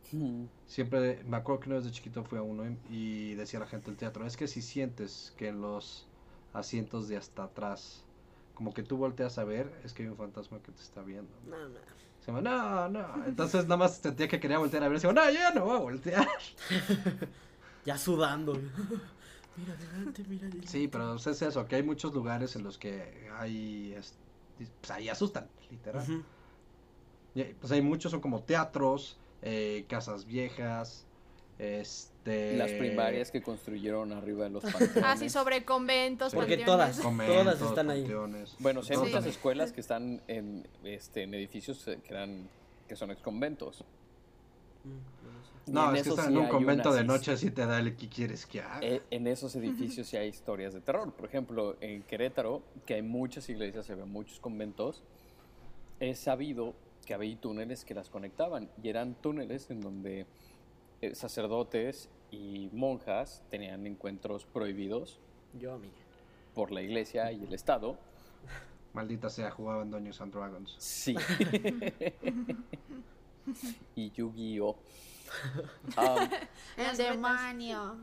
Siempre, me acuerdo que una vez de chiquito fui a uno y- y decía la gente del teatro, es que si sientes que en los asientos de hasta atrás, como que tú volteas a ver, es que hay un fantasma que te está viendo. No, no. Se llama, no, no. Entonces nada más sentía que quería voltear a ver. Se llama, no, ya no voy a voltear. (laughs) Ya sudando. (laughs) mira adelante, mira adelante. Sí, pero es eso, que hay muchos lugares en los que hay, es- pues ahí asustan, literal. Y, Pues hay muchos, son como teatros, eh, casas viejas, este... Las primarias que construyeron arriba de los panteones. (laughs) Ah, sí, sobre conventos, Porque panteones. todas. conventos, Todas están ahí. panteones. Bueno, sí hay muchas también. escuelas que están en, este, en edificios eh, que, eran, que son exconventos. Mm, no en es que estar sí en un convento de noche así te da el que quieres que haga. Eh, en esos edificios sí hay historias de terror. Por ejemplo, en Querétaro, que hay muchas iglesias, se ven muchos conventos, he sabido que había túneles que las conectaban y eran túneles en donde eh, sacerdotes y monjas tenían encuentros prohibidos Yo, amiga. por la iglesia y el Estado. Maldita sea, jugaban Dungeons and Dragons. Sí. (laughs) y Yu-Gi-Oh! (laughs) Ah, El demonio.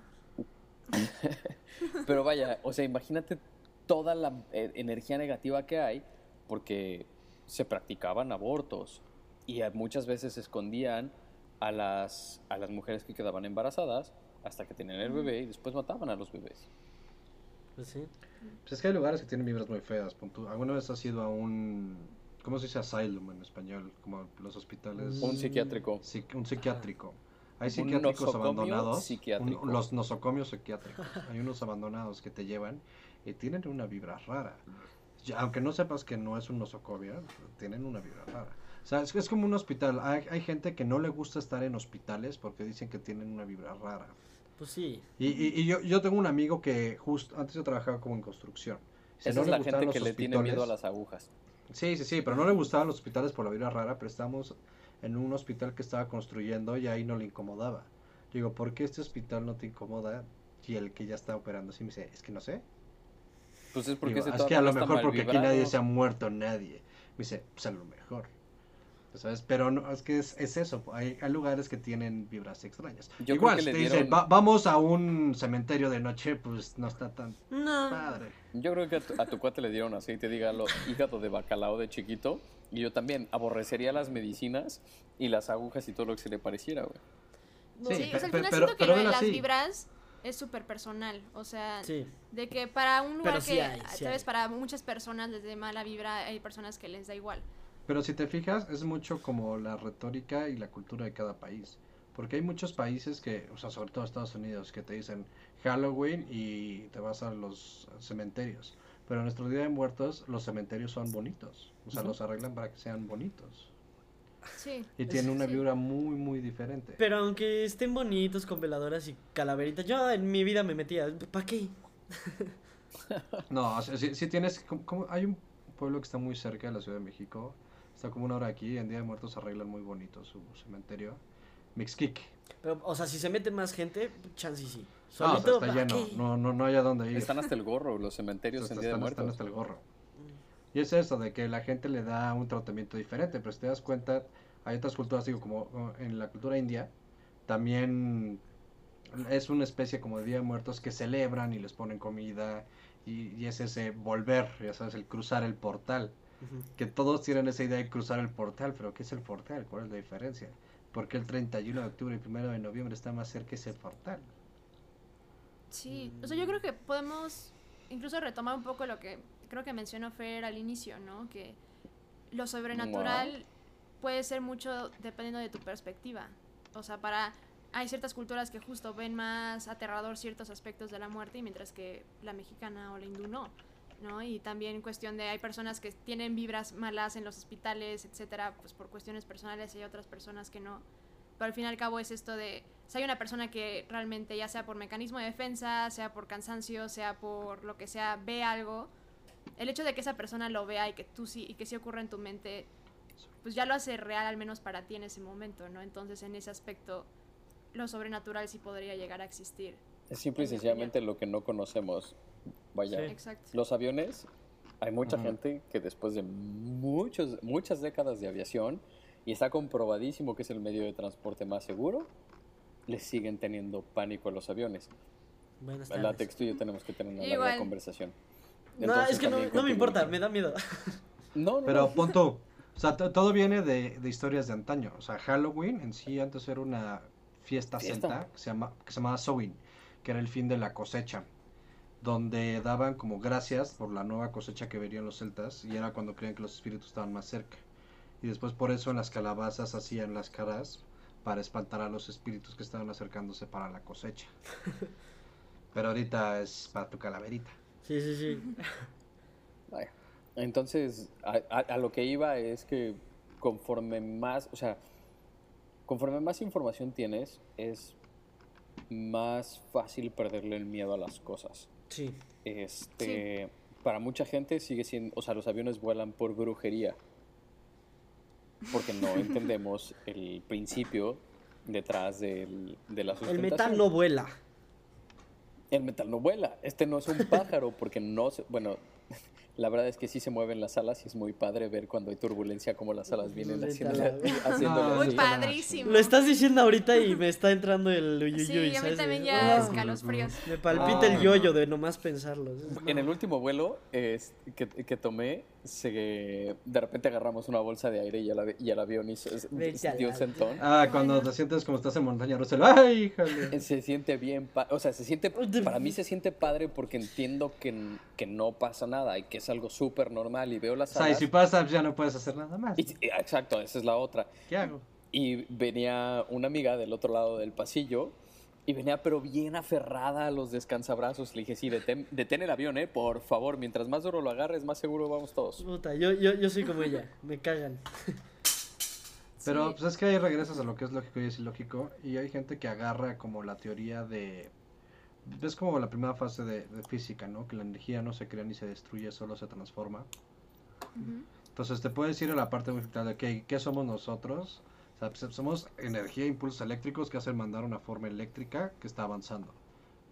(laughs) Pero vaya, o sea, imagínate toda la eh, energía negativa que hay porque se practicaban abortos y muchas veces escondían a las, a las mujeres que quedaban embarazadas hasta que tenían el bebé y después mataban a los bebés. Pues sí. Pues es que hay lugares que tienen vibras muy feas. ¿Alguna vez has ido a un... ¿Cómo se dice asylum en español? Como los hospitales... Un psiquiátrico. psiqui- un psiquiátrico. Hay Un psiquiátricos abandonados. psiquiátrico. un- los nosocomios psiquiátricos. (laughs) Hay unos abandonados que te llevan y tienen una vibra rara. Ya, aunque no sepas que no es un nosocomio, tienen una vibra rara. O sea, es, es como un hospital. Hay, hay gente que no le gusta estar en hospitales porque dicen que tienen una vibra rara. Pues sí. Y, y- y yo, yo tengo un amigo que justo antes yo trabajaba como en construcción. Si Esa no es le la gustaban gente que le tiene miedo a las agujas. Sí, sí, sí, pero no le gustaban los hospitales por la vibra rara, pero estábamos en un hospital que estaba construyendo y ahí no le incomodaba. Digo, ¿por qué este hospital no te incomoda? Y el que ya está operando así me dice, es que no sé. Pues es porque Digo, ese es que a lo mejor porque aquí vibrado. nadie se ha muerto, nadie. Me dice, pues a lo mejor. ¿Sabes? Pero no, es que es, es eso, hay, hay lugares que tienen vibras extrañas. Yo creo Igual, que si le te dicen, dieron- "Va- vamos a un cementerio de noche, pues no está tan No. padre. Yo creo que a tu, a tu cuate le dieron aceite, dígalo, hígado de bacalao de chiquito. Y yo también aborrecería las medicinas y las agujas y todo lo que se le pareciera, güey. Sí, Sí, pe- o sea, al final pero- siento que pero lo de las así. vibras es súper personal. O sea, Sí. de que para un lugar Pero sí que, hay, sí ¿sabes? hay. Para muchas personas les dé mala vibra, hay personas que les da igual. Pero si te fijas, es mucho como la retórica y la cultura de cada país. Porque hay muchos países que, o sea, sobre todo Estados Unidos, que te dicen Halloween y te vas a los cementerios. Pero en nuestro Día de Muertos, los cementerios son bonitos. O sea, los arreglan para que sean bonitos. Sí. Y tienen una sí. vibra muy, muy diferente. Pero aunque estén bonitos con veladoras y calaveritas, yo en mi vida me metía. ¿Para qué? (laughs) No, o sea, si, si tienes, como, como- hay un pueblo que está muy cerca de la Ciudad de México, está como una hora aquí, en Día de Muertos arreglan muy bonito su cementerio. Mixquic. Pero, o sea, si se mete más gente, chance y sí. No, o sea, Solito, está ¿pa' lleno, no, no, no hay a dónde ir. Están hasta el gorro los cementerios Están- en Día de están- están Muertos. hasta el gorro. Y es eso, de que la gente le da un tratamiento diferente, pero si te das cuenta, hay otras culturas, digo, como en la cultura india, también es una especie como de Día de Muertos que celebran y les ponen comida, y, y es ese volver, ya sabes, el cruzar el portal. Que todos tienen esa idea de cruzar el portal, pero ¿qué es el portal? ¿Cuál es la diferencia? Porque el 31 de octubre y 1 de noviembre está más cerca ese portal? Sí, o sea, yo creo que podemos incluso retomar un poco lo que creo que mencionó Fer al inicio, ¿no? Que lo sobrenatural puede ser mucho dependiendo de tu perspectiva. O sea, para hay ciertas culturas que justo ven más aterrador ciertos aspectos de la muerte y mientras que la mexicana o la hindú no. ¿no? Y también en cuestión de hay personas que tienen vibras malas en los hospitales, etcétera, pues por cuestiones personales y hay otras personas que no. Pero al fin y al cabo es esto de, si hay una persona que realmente, ya sea por mecanismo de defensa, sea por cansancio, sea por lo que sea, ve algo, el hecho de que esa persona lo vea y que tú sí, y que sí ocurra en tu mente, pues ya lo hace real al menos para ti en ese momento, ¿no? Entonces en ese aspecto lo sobrenatural sí podría llegar a existir. Es simple y sencillamente lo que no conocemos. Vaya, Sí. Exacto. los aviones, hay mucha gente que después de muchos, muchas décadas de aviación, y está comprobadísimo que es el medio de transporte más seguro, le siguen teniendo pánico a los aviones. Buenas El tardes. látex tú y yo tenemos que tener una Igual. larga conversación. No, es que no, me importa, me da miedo. (laughs) No, no, Pero no. punto. O sea, to- todo viene de, de historias de antaño. O sea, Halloween en sí antes era una fiesta, Fiesta. celta que se, llama, que se llamaba Samhain, que era el fin de la cosecha, donde daban como gracias por la nueva cosecha que verían los celtas y era cuando creían que los espíritus estaban más cerca. Y después por eso en las calabazas hacían las caras para espantar a los espíritus que estaban acercándose para la cosecha. (laughs) Pero ahorita es para tu calaverita. Sí, sí, sí. (laughs) Vaya. Entonces, a, a- a lo que iba es que conforme más, o sea, conforme más información tienes, es más fácil perderle el miedo a las cosas. Sí. Este, para mucha gente sigue siendo, o sea, los aviones vuelan por brujería. Porque no entendemos el principio detrás del- de la El sustentación. metal no vuela. El metal no vuela. Este no es un pájaro porque no se... Bueno, la verdad es que sí se mueven las alas y es muy padre ver cuando hay turbulencia como las alas vienen haciéndole, No, Muy así. padrísimo. Lo estás diciendo ahorita y me está entrando el uyuyuy, Sí, a mí ¿sabes? también Ah, ya escalofríos. Me palpita Ah. el yoyo de nomás pensarlo. En el último vuelo es- que, que tomé, se, de repente agarramos una bolsa de aire y el, ave- y el avión hizo, dio la- sentón. Ah, cuando te sientes como estás en montaña rusa. ¡Ay, híjole! Se siente bien, o sea, se siente, para mí se siente padre porque entiendo que, que no pasa nada y que es algo súper normal y veo O las sea, y alas. si pasa, pues ya no puedes hacer nada más. y- exacto, esa es la otra. ¿Qué hago? Y venía una amiga del otro lado del pasillo y venía pero bien aferrada a los descansabrazos. Le dije, sí, detén, detén el avión, eh, por favor. Mientras más duro lo agarres, más seguro vamos todos. Puta, yo, yo, yo soy como ella. Me cagan. (laughs) Pero Sí. pues es que ahí regresas a lo que es lógico y es ilógico. Y hay gente que agarra como la teoría de... Es como la primera fase de, de física, ¿no? Que la energía no se crea ni se destruye, solo se transforma. Entonces te puedes ir a la parte muy de que, ¿qué somos nosotros? O sea, pues, somos energía, impulsos eléctricos que hacen mandar una forma eléctrica que está avanzando.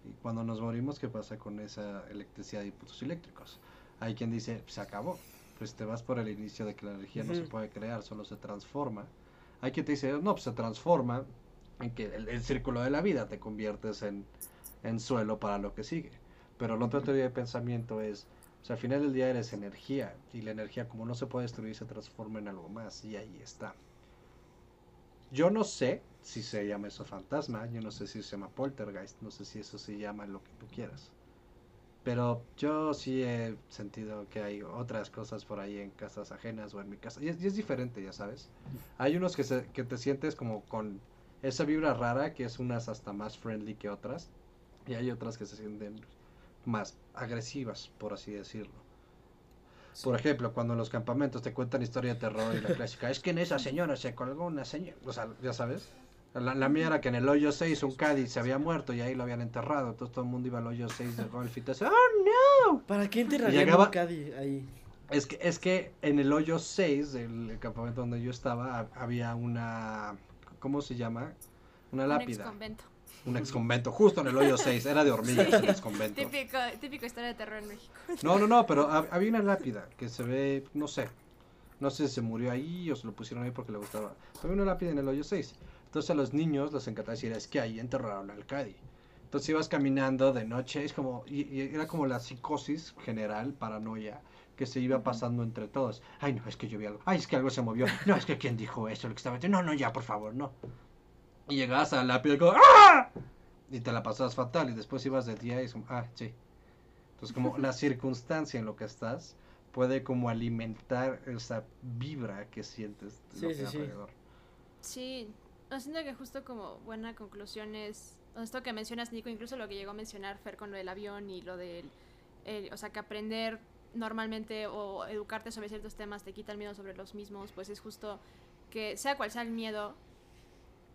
Y cuando nos morimos, ¿qué pasa con esa electricidad de impulsos eléctricos? Hay quien dice, se acabó. Pues te vas por el inicio de que la energía no se puede crear, solo se transforma. Hay quien te dice, no, pues se transforma en que el, el círculo de la vida te conviertes en, en suelo para lo que sigue. Pero la otra teoría de pensamiento es, o sea, al final del día eres energía y la energía como no se puede destruir se transforma en algo más y ahí está. Yo no sé si se llama eso fantasma, yo no sé si se llama poltergeist, no sé si eso se llama lo que tú quieras. Pero yo sí he sentido que hay otras cosas por ahí en casas ajenas o en mi casa. Y es, y es diferente, ya sabes. Hay unos que, se, que te sientes como con esa vibra rara, que es unas hasta más friendly que otras. Y hay otras que se sienten más agresivas, por así decirlo. Por ejemplo, cuando en los campamentos te cuentan historia de terror y la (laughs) clásica, es que en esa señora se colgó una señora, o sea, ya sabes. La, la mía era que en el hoyo 6 un Cádiz se había muerto y ahí lo habían enterrado, entonces todo el mundo iba al hoyo 6 del golf y te decía, ¡oh no! ¿Para qué enterrarían Llegaba- un Cadi ahí? Es que, es que en el hoyo 6 del campamento donde yo estaba hab- había una, ¿cómo se llama? Una Un lápida. exconvento. Un ex convento, justo en el hoyo 6, era de hormigas el ex convento. Típico, típico historia de terror en México. No, no, no, pero hab- había una lápida que se ve, no sé, no sé si se murió ahí o se lo pusieron ahí porque le gustaba. Había una lápida en el hoyo 6. Entonces a los niños les encantaba decir, es que ahí enterraron al Cadi. Entonces ibas caminando de noche, es como, y, y era como la psicosis general, paranoia, que se iba pasando entre todos. Ay, no, es que yo vi algo. Ay, es que algo se movió. No, es que quién dijo eso, lo que estaba No, no, ya, por favor, no. Y llegabas a la y como, ¡ah! Y te la pasabas fatal y después ibas de día y es como, ah, sí. Entonces como la (laughs) circunstancia en lo que estás puede como alimentar esa vibra que sientes de lo Sí, que sí, sí. alrededor. Sí, no, siento que justo como buena conclusión es esto que mencionas, Nico, incluso lo que llegó a mencionar Fer con lo del avión y lo del, el- o sea, que aprender normalmente o educarte sobre ciertos temas te quita el miedo sobre los mismos, pues es justo que sea cual sea el miedo,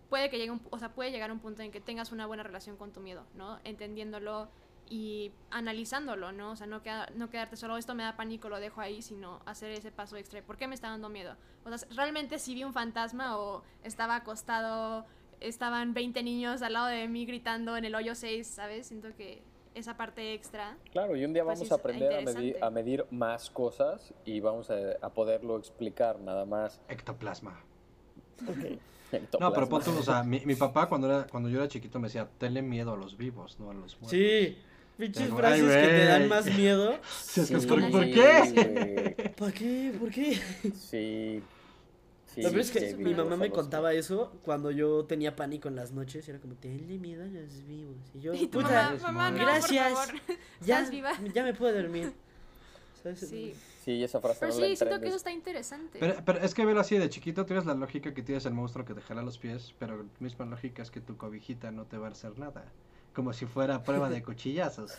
puede que llegue un, o sea, puede llegar a un punto en que tengas una buena relación con tu miedo, ¿no? Entendiéndolo y analizándolo, ¿no? O sea, no, queda- no quedarte solo, esto me da pánico, lo dejo ahí, sino hacer ese paso extra. de, ¿Por qué me está dando miedo? O sea, realmente si vi un fantasma o estaba acostado, estaban 20 niños al lado de mí gritando en el hoyo 6, ¿sabes? Siento que esa parte extra. Claro, y un día Pues vamos a aprender a medir, a medir más cosas y vamos a, a poderlo explicar nada más. Ectoplasma. Ectoplasma. No, pero pon tú, o sea, (laughs) mi, mi papá cuando, era, cuando yo era chiquito me decía, tenle miedo a los vivos, no a los muertos. Sí, pinches frases que te dan más miedo. (laughs) Sí, es que Sí, ¿por, sí, ¿por qué? güey. (laughs) ¿Para qué? ¿Por qué? Sí. Sí, Lo peor es que qué mi mamá me famoso. contaba eso cuando yo tenía pánico en las noches. Era como, tenle miedo a los vivos. Y yo, Y tu puta, mamá, mamá, no, gracias. por favor. ya, ¿Estás viva? ya me puedo dormir. ¿Sabes? Sí. Sí, esa frase Pero no la sí, siento que eso está interesante. Pero, pero es que verlo así de chiquito tienes la lógica que tienes el monstruo que te jala los pies, pero la misma lógica es que tu cobijita no te va a hacer nada. Como si fuera prueba de (laughs) cuchillazos.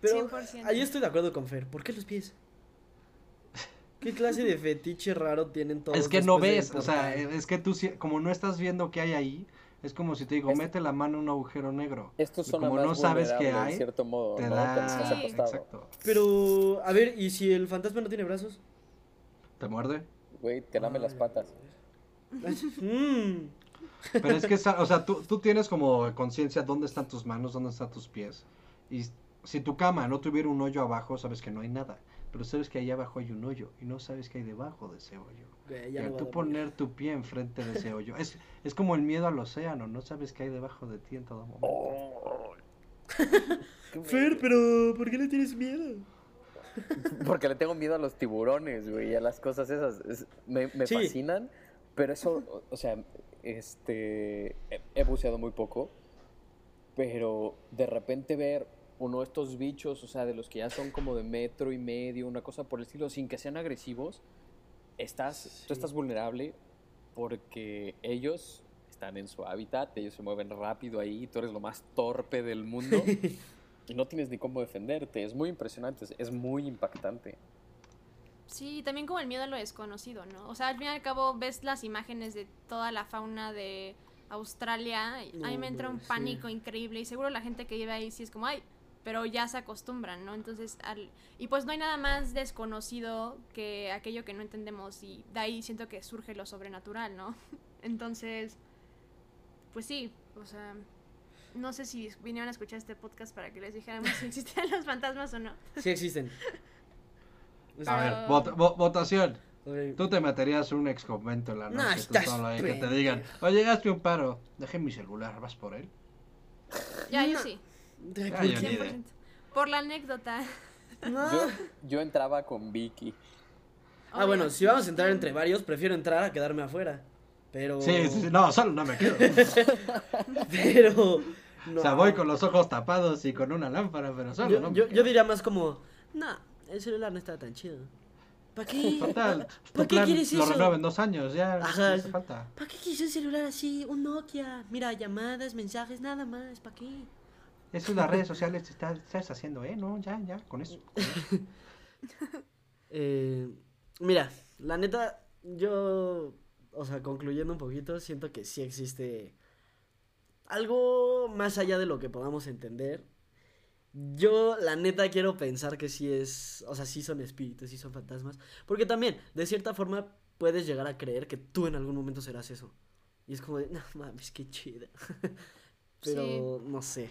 Pero 100%. ahí estoy de acuerdo con Fer. ¿Por qué los pies? ¿Qué clase de fetiche raro tienen todos? Es que no ves, o sea, es que tú, si- como no estás viendo qué hay ahí, es como si te digo, Es- mete la mano en un agujero negro. Estos son como más no sabes qué hay, en cierto modo, Te da... Sí. Exacto. Pero, a ver, ¿y si el fantasma no tiene brazos? ¿Te muerde? Güey, te lame las patas. Mm. Pero es que, (laughs) esa- o sea, tú, tú tienes como conciencia dónde están tus manos, dónde están tus pies. Y si tu cama no tuviera un hoyo abajo, sabes que no hay nada. Pero sabes que ahí abajo hay un hoyo y no sabes qué hay debajo de ese hoyo. Güey, Y al tú poner tu pie enfrente de ese hoyo, es, es como el miedo al océano, no sabes qué hay debajo de ti en todo momento. Oh. (laughs) Fer, pero ¿por qué le tienes miedo? Porque le tengo miedo a los tiburones, güey, y a las cosas esas. Es- me me Sí. fascinan, pero eso, o- o sea, este, he, he buceado muy poco, pero de repente ver uno de estos bichos, o sea, de los que ya son como de metro y medio, una cosa por el estilo, sin que sean agresivos, estás, Sí. tú estás vulnerable porque ellos están en su hábitat, ellos se mueven rápido ahí, tú eres lo más torpe del mundo. (laughs) Y no tienes ni cómo defenderte. Es muy impresionante, es- es muy impactante. Sí, también como el miedo a lo desconocido, ¿no? O sea, al fin y al cabo ves las imágenes de toda la fauna de Australia y a mí me entra un sí. pánico increíble y seguro la gente que vive ahí sí es como, ay, pero ya se acostumbran, ¿no? Entonces, al... y pues no hay nada más desconocido que aquello que no entendemos y de ahí siento que surge lo sobrenatural, ¿no? (laughs) Entonces, pues sí, o sea, no sé si vinieron a escuchar este podcast para que les dijéramos si existían (laughs) los fantasmas o no. Sí existen. (laughs) A ver, vota- vo- votación. Tú te meterías un ex convento en la No, noche, tú estás solo ahí, que te digan, oye, hazme un paro, deje mi celular, ¿vas por él? Ya, yo No. sí. Ah, ¿por yo ni idea. 100%. Por la anécdota. No. Yo, yo entraba con Vicky. Ah, bueno, si vamos a entrar entre varios, prefiero entrar a quedarme afuera. Pero. Sí, sí, sí, no, solo no me quedo. (laughs) Pero. No. O sea, voy con los ojos tapados y con una lámpara, pero solo Yo, no me yo, quedo. yo diría más como. No, el celular no está tan chido. ¿Para qué? Total, ¿Para qué plan quieres lo eso? renueva en dos años, ya no Ajá. hace falta. ¿Para qué quieres un celular así? Un Nokia. Mira, llamadas, mensajes, nada más. ¿Para qué? Eso las redes sociales estás, estás haciendo, ¿eh? No, ya, ya, con eso. con (laughs) eso. Eh, mira, la neta, yo, o sea, concluyendo un poquito, siento que sí existe algo más allá de lo que podamos entender. Yo, la neta, quiero pensar que sí es, o sea, sí son espíritus, sí son fantasmas, porque también, de cierta forma, puedes llegar a creer que tú en algún momento serás eso. Y es como de, no mames, qué chido. (laughs) Pero, no sé.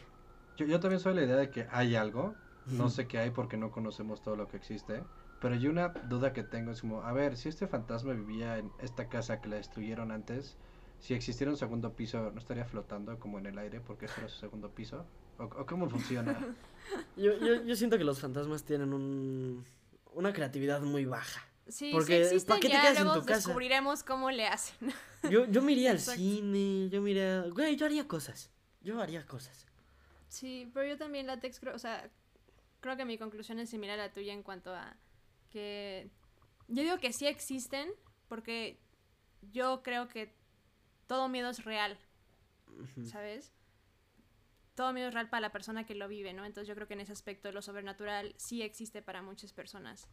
Yo, yo también soy la idea de que hay algo, no sé qué hay porque no conocemos todo lo que existe, pero yo una duda que tengo es como, a ver, si este fantasma vivía en esta casa que la destruyeron antes, si existiera un segundo piso, ¿no estaría flotando como en el aire porque este era su segundo piso? ¿O, o cómo funciona? (laughs) Yo, yo, yo siento que los fantasmas tienen un, una creatividad muy baja. Sí, Porque, sí existen ¿pa' qué te ya, luego descubriremos cómo le hacen. Yo, yo me iría al (laughs) cine, yo me iría... Güey, yo haría cosas. Yo haría cosas. Sí, pero yo también látex creo, o sea, creo que mi conclusión es similar a la tuya en cuanto a que yo digo que sí existen porque yo creo que todo miedo es real, ¿sabes? Todo miedo es real para la persona que lo vive, ¿no? Entonces yo creo que en ese aspecto lo sobrenatural sí existe para muchas personas.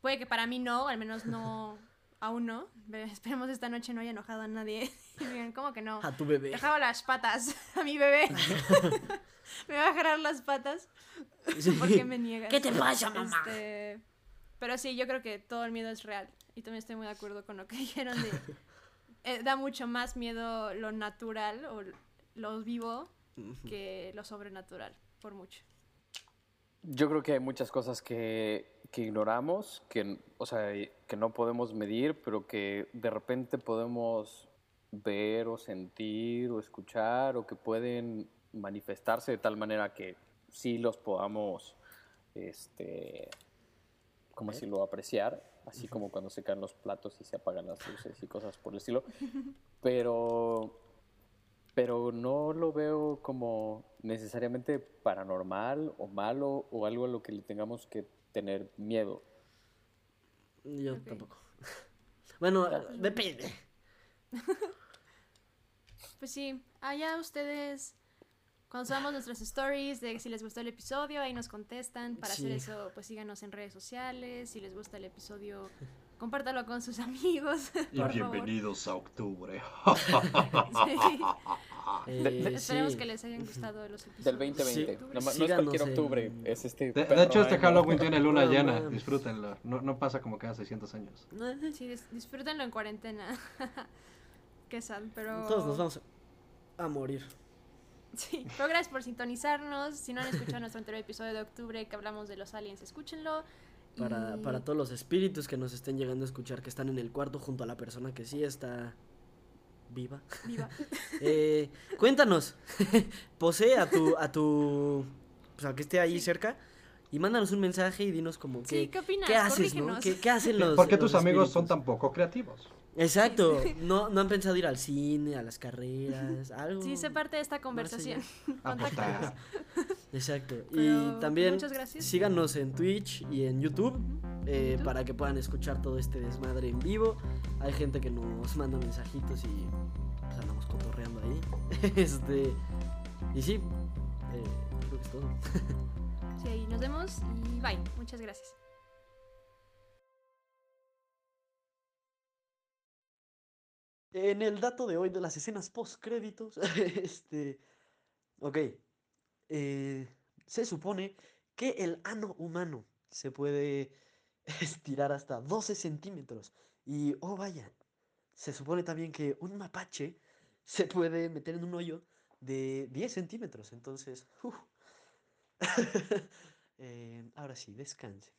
Puede que para mí no, al menos no, (laughs) aún no. (laughs) Esperemos esta noche no haya enojado a nadie. (laughs) ¿cómo que no? A tu bebé. Dejaba las patas (laughs) a mi bebé. me va a agarrar las patas. ¿Por qué me niegas? ¿Qué te pasa, mamá? Este, Pero sí, yo creo que todo el miedo es real. Y también estoy muy de acuerdo con lo que dijeron de... eh, da mucho más miedo lo natural o lo vivo que lo sobrenatural. por mucho. Yo creo que hay muchas cosas que, que ignoramos, que, o sea, que no podemos medir, pero que de repente podemos ver o sentir o escuchar o que pueden manifestarse de tal manera que sí los podamos, este, ¿cómo decirlo?, apreciar, así como cuando se caen los platos y se apagan las luces y cosas por el estilo. Pero, pero no lo veo como necesariamente paranormal o malo o algo a lo que le tengamos que tener miedo. Yo tampoco. (laughs) Bueno, depende. (laughs) Pues sí, allá ustedes, cuando subamos nuestras stories de si les gustó el episodio, ahí nos contestan. Para hacer eso, pues síganos en redes sociales. Si les gusta el episodio, (laughs) compártalo con sus amigos. (laughs) Y por favor. bienvenidos a octubre. Sí. (laughs) Eh, Esperemos sí. que les hayan gustado los episodios. Del 2020. Sí. No, no es cualquier en- octubre, es este. De, hecho, este. Halloween tiene luna No llena. Disfrútenlo. No, no pasa como cada 600 años. Sí, dis- disfrútenlo en cuarentena. (laughs) Qué sad, pero... Todos nos vamos a morir. Sí, pero gracias por sintonizarnos. Si no han escuchado nuestro anterior episodio de octubre que hablamos de los aliens, escúchenlo. Para, Y- para todos los espíritus que nos estén llegando a escuchar, que están en el cuarto junto a la persona que sí está viva. Viva. (laughs) Eh, cuéntanos, (laughs) posee a tu, a tu, pues al que esté ahí Sí. cerca y mándanos un mensaje y dinos como que, Sí, ¿qué opinas? ¿qué haces, no? ¿Qué, qué hacen los ¿Por qué tus amigos son espíritus? tan poco creativos? Exacto, (laughs) no, no han pensado ir al cine, a las carreras, algo. Sí, sé parte de esta conversación. Apostar. Exacto. Pero y también muchas gracias. síganos en Twitch y en YouTube eh, YouTube. para que puedan escuchar todo este desmadre en vivo. Hay gente que nos manda mensajitos y pues andamos cotorreando ahí. (laughs) este y sí, eh, creo que es todo. Sí, ahí nos vemos y bye. Muchas gracias. En el dato de hoy de las escenas post créditos, (laughs) este, ok, eh, se supone que el ano humano se puede (laughs) estirar hasta 12 centímetros y, oh vaya, se supone también que un mapache se puede meter en un hoyo de 10 centímetros, entonces, uf. (laughs) Eh, ahora sí, descanse.